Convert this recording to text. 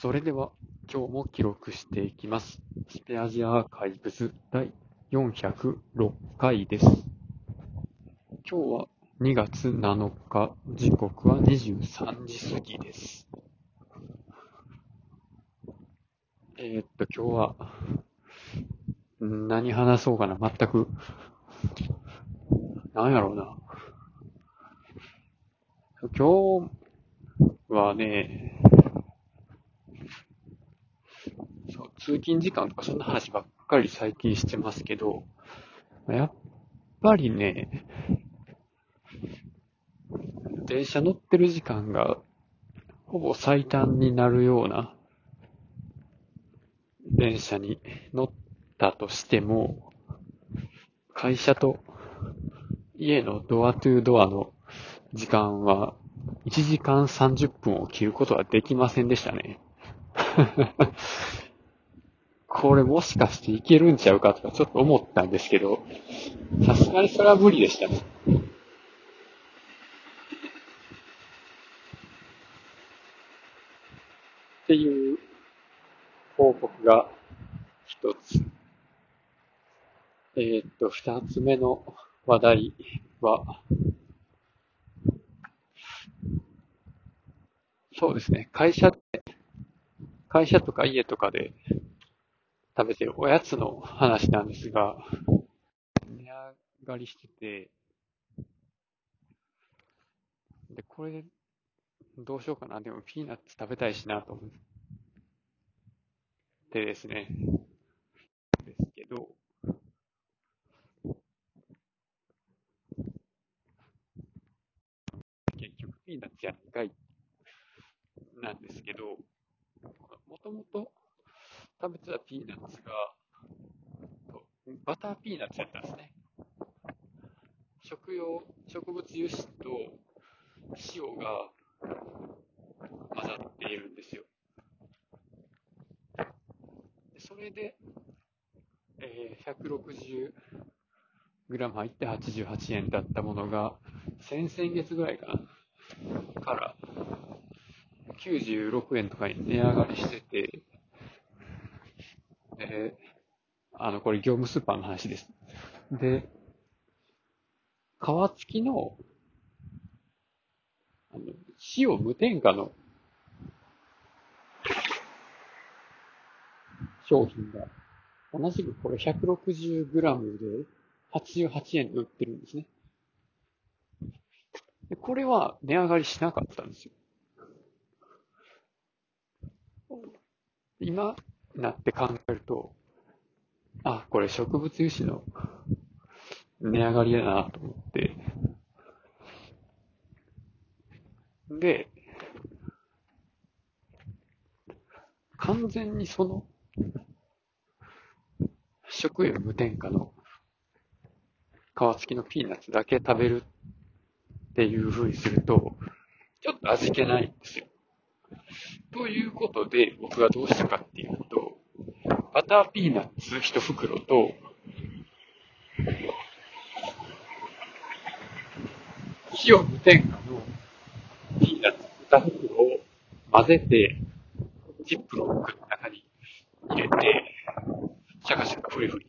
それでは今日も記録していきます。スペアジアーカイブズ第406回です。今日は2月7日、時刻は23時過ぎです。えー、っと、今日は、ん何話そうかな、全く。なんやろうな。今日はね、そう通勤時間とかそんな話ばっかり最近してますけど、やっぱりね、電車乗ってる時間がほぼ最短になるような電車に乗ったとしても、会社と家のドアトゥードアの時間は1時間30分を切ることはできませんでしたね。これもしかしていけるんちゃうかとかちょっと思ったんですけど、さすがにそれは無理でしたね。っていう報告が一つ。えーっと、二つ目の話題は、そうですね、会社で、会社とか家とかで食べてるおやつの話なんですが、値上がりしてて、で、これでどうしようかな。でもピーナッツ食べたいしなと思ってですね。ですけど、結局ピーナッツやんかいなんですけど、もともと食べてたピーナッツが、バターピーナッツやったんですね。食用、植物油脂と塩が混ざっているんですよ。でそれで、えー、160グラム入って88円だったものが、先々月ぐらいかな、から96円とかに値上がりしてて、えー、あの、これ業務スーパーの話です。で、皮付きの、あの、塩無添加の商品が、同じくこれ 160g で88円で売ってるんですね。でこれは値上がりしなかったんですよ。今なって考えると、あ、これ植物油脂の値上がりだなと思って。で、完全にその、食塩無添加の皮付きのピーナッツだけ食べるっていう風にすると、ちょっと味気ないんですよ。ということで、僕はどうしたかっていうと、バターピーナッツ1袋と、塩無添加のピーナッツ2袋を混ぜて、ジップロックの中に入れて、シャカシャカフリフリ